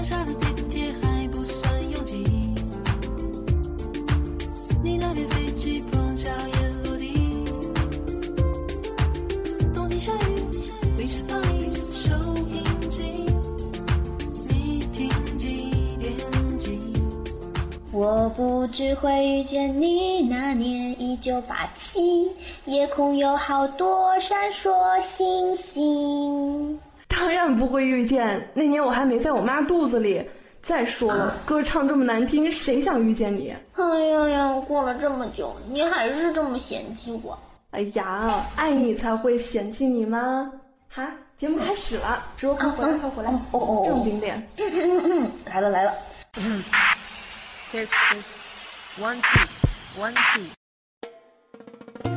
脚下的地铁还不算拥挤，你那边飞机碰巧也落地。东京下雨，卫视放映收音机，你听几点几？我不知会遇见你，那年一九八七，夜空有好多闪烁星星。当然不会遇见，那年我还没在我妈肚子里。再说了，歌唱这么难听，谁想遇见你？哎呀呀，过了这么久，你还是这么嫌弃我。哎呀，爱你才会嫌弃你吗？哈，节目开始了，直播快回来，快回来，哦哦哦正经点。来了来了，Test test one two one two。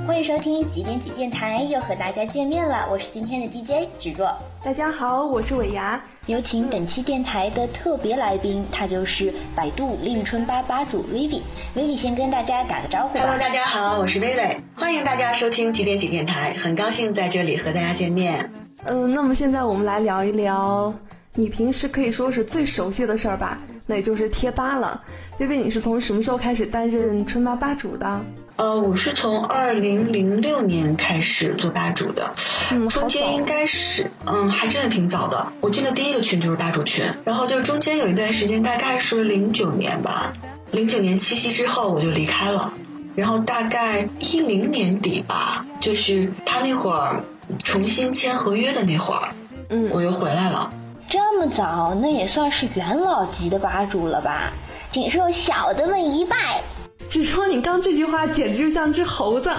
欢迎收听几点几电台，又和大家见面了，我是今天的 DJ 芷若。大家好，我是尾牙。有请本期电台的特别来宾，他就是百度丽玉春吧吧主 Vivi。Vivi 先跟大家打个招呼 Hello，大家好，我是薇薇，欢迎大家收听几点几电台，很高兴在这里和大家见面。嗯、那么现在我们来聊一聊你平时可以说是最熟悉的事儿吧，那也就是贴吧了。薇薇，你是从什么时候开始担任春吧吧主的？呃，我是从二零零六年开始做吧主的，嗯，中间应该是，嗯，还真的挺早的。我进的第一个群就是吧主群，然后就中间有一段时间，大概是零九年吧，零九年七夕之后我就离开了，然后大概一零年底吧，就是他那会儿重新签合约的那会儿，嗯我又回来了。这么早，那也算是元老级的吧主了吧？仅受小的们一拜。只说你刚这句话简直就像只猴子。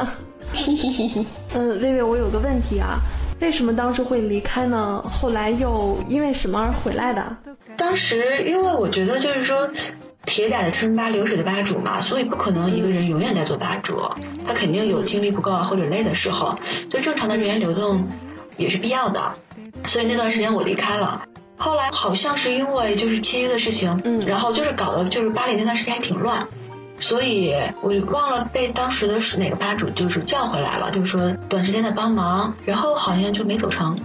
嘿嘿嘿嘿。嗯，薇薇，我有个问题啊，为什么当时会离开呢？后来又因为什么而回来的？当时因为我觉得就是说，铁打的春吧流水的吧主嘛，所以不可能一个人永远在做吧主，他肯定有精力不够啊或者累的时候，就正常的人员流动也是必要的。所以那段时间我离开了。后来好像是因为就是签约的事情，嗯然后就是搞得就是巴黎那段时间还挺乱，所以我忘了被当时的是哪个吧主就是叫回来了，就是说短时间的帮忙，然后好像就没走成。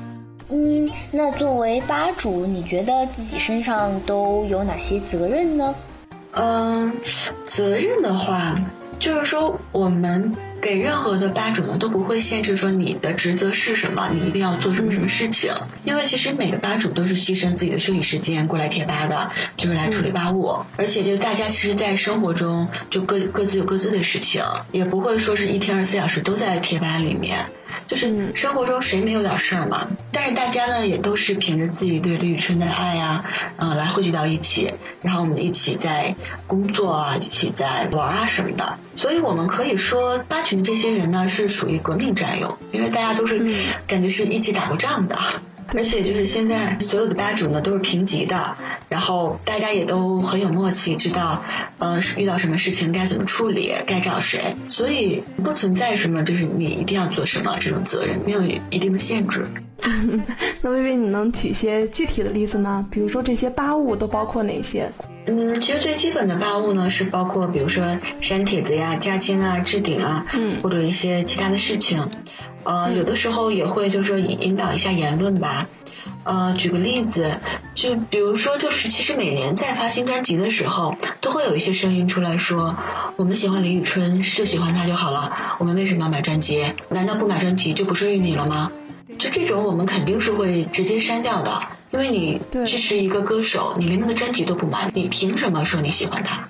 嗯，那作为吧主，你觉得自己身上都有哪些责任呢？嗯，责任的话，就是说我们给任何的吧主呢都不会限制说你的职责是什么，你一定要做什么什么事情。因为其实每个吧主都是牺牲自己的休息时间过来贴吧的，就是来处理吧务。而且就大家其实，在生活中就各各自有各自的事情，也不会说是一天二十四小时都在贴吧里面。就是生活中谁没有点事儿嘛？但是大家呢也都是凭着自己对李宇春的爱呀、嗯、来汇聚到一起，然后我们一起在工作啊，一起在玩啊什么的。所以我们可以说，八群这些人呢是属于革命战友，因为大家都是、嗯感觉是一起打过仗的。而且就是现在所有的吧主呢都是平级的，然后大家也都很有默契，知道呃遇到什么事情该怎么处理，该找谁，所以不存在什么就是你一定要做什么这种责任，没有一定的限制。那薇薇，你能举些具体的例子吗？比如说这些吧务都包括哪些？嗯，其实最基本的吧务呢是包括比如说删帖子呀、加精啊、置顶啊，嗯或者一些其他的事情。呃，有的时候也会就是说引引导一下言论吧。呃，举个例子，就比如说，就是其实每年在发新专辑的时候，都会有一些声音出来说，我们喜欢李宇春，就喜欢她就好了，我们为什么要买专辑？难道不买专辑就不是玉米了吗？就这种，我们肯定是会直接删掉的，因为你支持一个歌手，你连他的专辑都不买，你凭什么说你喜欢他？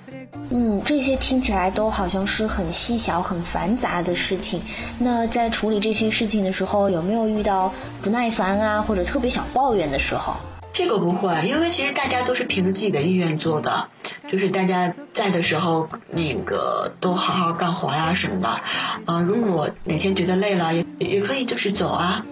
这些听起来都好像是很细小、很繁杂的事情。那在处理这些事情的时候，有没有遇到不耐烦啊，或者特别想抱怨的时候？这个不会，因为其实大家都是凭着自己的意愿做的，就是大家在的时候，那个都好好干活呀什么的。啊、如果哪天觉得累了，也也可以就是走啊。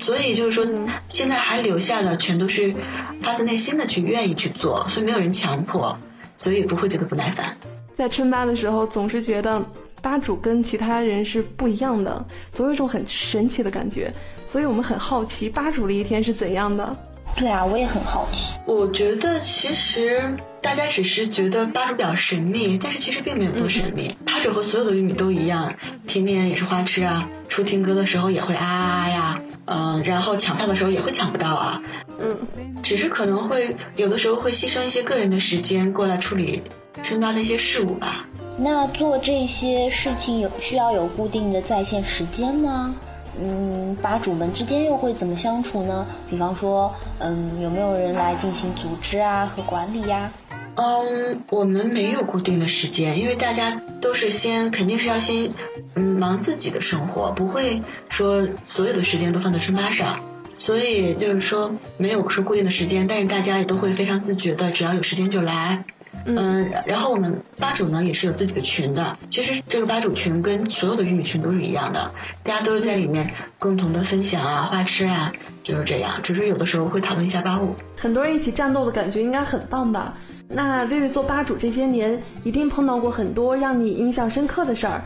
所以就是说，现在还留下的全都是发自内心的去愿意去做，所以没有人强迫，所以也不会觉得不耐烦。在春吧的时候，总是觉得吧主跟其他人是不一样的，总有一种很神奇的感觉。所以我们很好奇吧主的一天是怎样的。对啊，我也很好奇。我觉得其实大家只是觉得吧主比较神秘，但是其实并没有多神秘。吧主和所有的玉米都一样，天天也是花痴啊，出听歌的时候也会啊啊呀，嗯、然后抢票的时候也会抢不到啊，嗯，只是可能会有的时候会牺牲一些个人的时间过来处理春八的一些事物吧。那做这些事情有需要有固定的在线时间吗？嗯，吧主们之间又会怎么相处呢？比方说，嗯，有没有人来进行组织啊和管理呀、嗯，我们没有固定的时间，因为大家都是先肯定是要先嗯忙自己的生活，不会说所有的时间都放在春八上。所以就是说没有说固定的时间，但是大家也都会非常自觉的，只要有时间就来。嗯，然后我们吧主呢也是有自己的群的。其实这个吧主群跟所有的玉米群都是一样的，大家都是在里面共同的分享啊、花痴啊，就是这样。只是有的时候会讨论一下吧务。很多人一起战斗的感觉应该很棒吧？那薇薇做吧主这些年，一定碰到过很多让你印象深刻的事儿，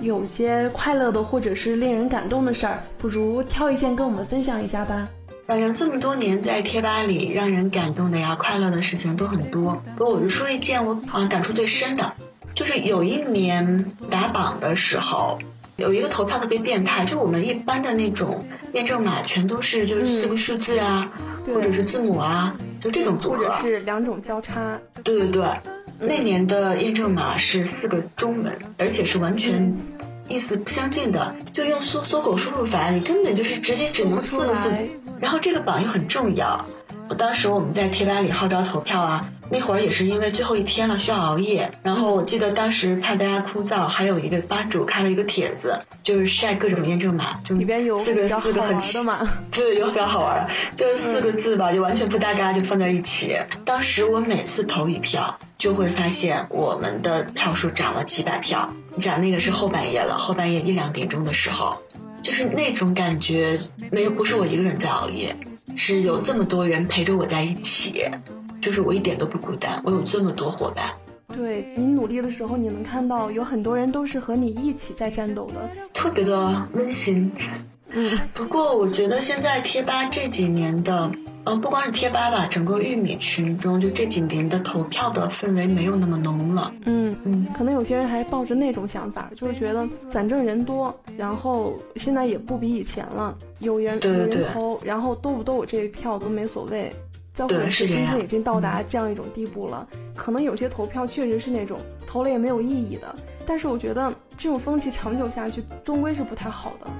有些快乐的或者是令人感动的事儿，不如挑一件跟我们分享一下吧。反正这么多年在贴吧里，让人感动的呀、快乐的事情都很多。不过我就说一件我好像感触最深的，就是有一年打榜的时候，有一个投票特别变态，就我们一般的那种验证码全都是就是四个数字啊，对或者是字母啊，就这种组合或者。是两种交叉。对对对，那年的验证码是四个中文，而且是完全意思不相近的，就用搜搜狗输入法，你根本就是直接只能四个字。然后这个榜又很重要，我当时我们在贴吧里号召投票啊，那会儿也是因为最后一天了需要熬夜，然后我记得当时怕大家枯燥，还有一个吧主开了一个帖子，就是晒各种验证码，就里边有四个四个很好玩的嘛。对，有比较好玩儿，就是四个字吧，就完全不搭嘎，就放在一起。当时我每次投一票，就会发现我们的票数涨了几百票。你想，那个是后半夜了，后半夜一两点钟的时候，就是那种感觉，没有不是我一个人在熬夜，是有这么多人陪着我在一起，就是我一点都不孤单，我有这么多伙伴。对你努力的时候，你能看到有很多人都是和你一起在战斗的。特别的温馨。嗯，不过我觉得现在贴吧这几年的，嗯，不光是贴吧吧，整个玉米群中，就这几年的投票的氛围没有那么浓了。嗯嗯，可能有些人还抱着那种想法，就是觉得反正人多，然后现在也不比以前了，有人有人投，然后多不都我这一票都没所谓。再或对者是真正已经到达这样一种地步了，可能有些投票确实是那种投了也没有意义的，但是我觉得这种风气长久下去，终归是不太好的。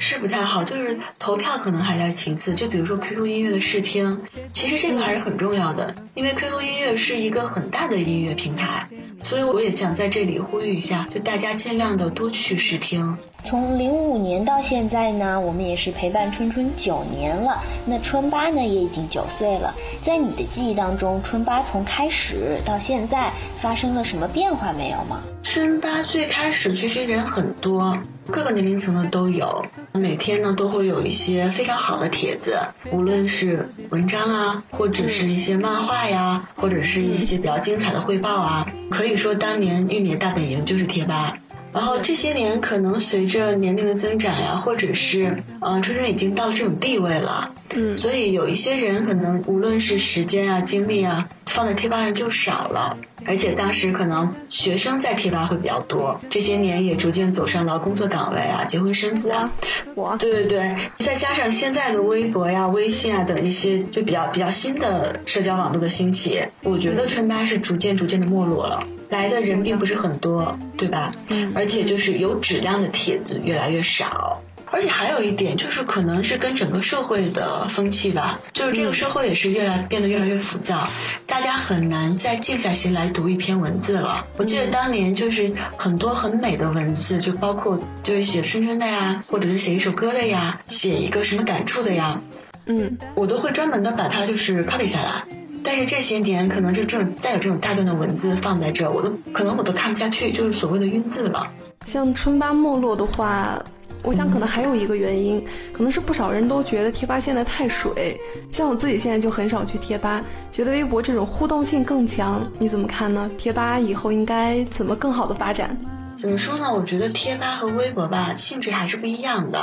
是不太好，就是投票可能还在其次。就比如说 QQ 音乐的试听，其实这个还是很重要的，因为 QQ 音乐是一个很大的音乐平台，所以我也想在这里呼吁一下，就大家尽量的多去试听。从零五年到现在呢，我们也是陪伴春春九年了。那春八呢也已经九岁了。在你的记忆当中，春八从开始到现在发生了什么变化没有吗？春八最开始其实人很多，各个年龄层的都有，每天呢都会有一些非常好的帖子，无论是文章啊，或者是一些漫画呀，或者是一些比较精彩的汇报啊。可以可以说当年玉米大本营就是贴吧。然后这些年可能随着年龄的增长呀，或者是呃春春已经到了这种地位了，嗯，所以有一些人可能无论是时间啊、精力啊，放在贴吧上就少了。而且当时可能学生在贴吧会比较多，这些年也逐渐走上了工作岗位啊、结婚生子啊。哇对对对，再加上现在的微博呀、微信啊等一些就比较比较新的社交网络的兴起，我觉得春吧是逐渐逐渐的没落了。来的人并不是很多，对吧？嗯而且就是有质量的帖子越来越少。而且还有一点就是，可能是跟整个社会的风气吧，就是这个社会也是越来变得越来越浮躁，大家很难再静下心来读一篇文字了。我记得当年就是很多很美的文字，就包括就是写春春的呀，或者是写一首歌的呀，写一个什么感触的呀，嗯，我都会专门的把它就是 copy 下来。但是这些年，可能就这种再有这种大段的文字放在这儿，我都可能我都看不下去，就是所谓的晕字了。像春八没落的话，我想可能还有一个原因，可能是不少人都觉得贴吧现在太水。像我自己现在就很少去贴吧，觉得微博这种互动性更强。你怎么看呢？贴吧以后应该怎么更好的发展？怎么说呢？我觉得贴吧和微博吧性质还是不一样的。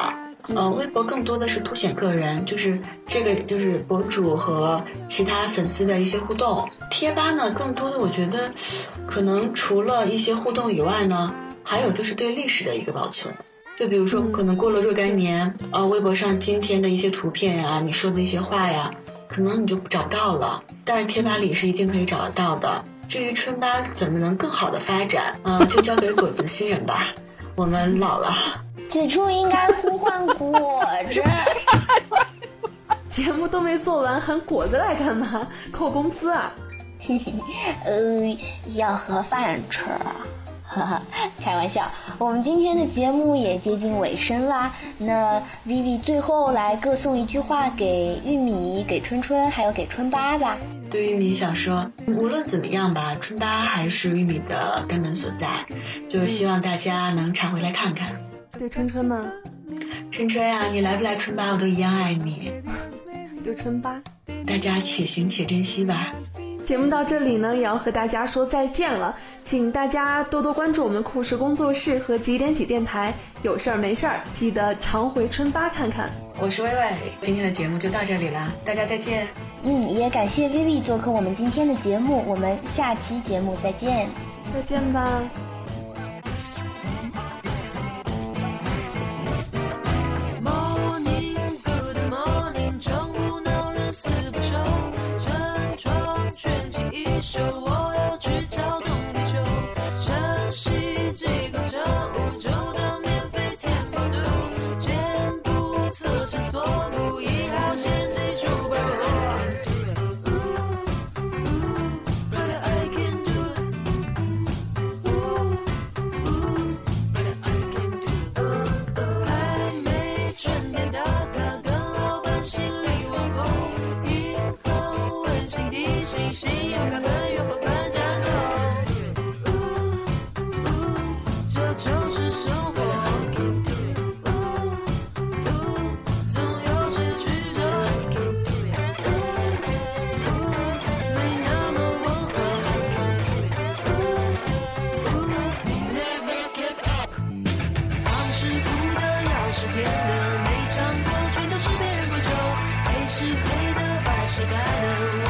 呃，微博更多的是凸显个人，就是这个就是博主和其他粉丝的一些互动。贴吧呢，更多的我觉得，可能除了一些互动以外呢，还有就是对历史的一个保存。就比如说，可能过了若干年，呃，微博上今天的一些图片呀，你说的一些话呀，可能你就找不到了，但是贴吧里是一定可以找得到的。至于春吧怎么能更好的发展，嗯、就交给果子新人吧。我们老了，此处应该呼唤果子。节目都没做完，喊果子来干嘛？扣工资啊？呃，要盒饭吃。哈哈，开玩笑。我们今天的节目也接近尾声啦。那 Vivi 最后来各送一句话给玉米、给春春，还有给春八吧。对玉米想说，无论怎么样吧，春八还是玉米的根本所在，就是希望大家能常回来看看。对春春呢？春春呀、你来不来春八，我都一样爱你。对春八。大家且行且珍惜吧。节目到这里呢，也要和大家说再见了，请大家多多关注我们酷时工作室和几点几电台，有事儿没事儿记得常回春吧看看。我是薇薇，今天的节目就到这里啦，大家再见。嗯，也感谢 Vivi 做客我们今天的节目，我们下期节目再见。再见吧。Oh, 的，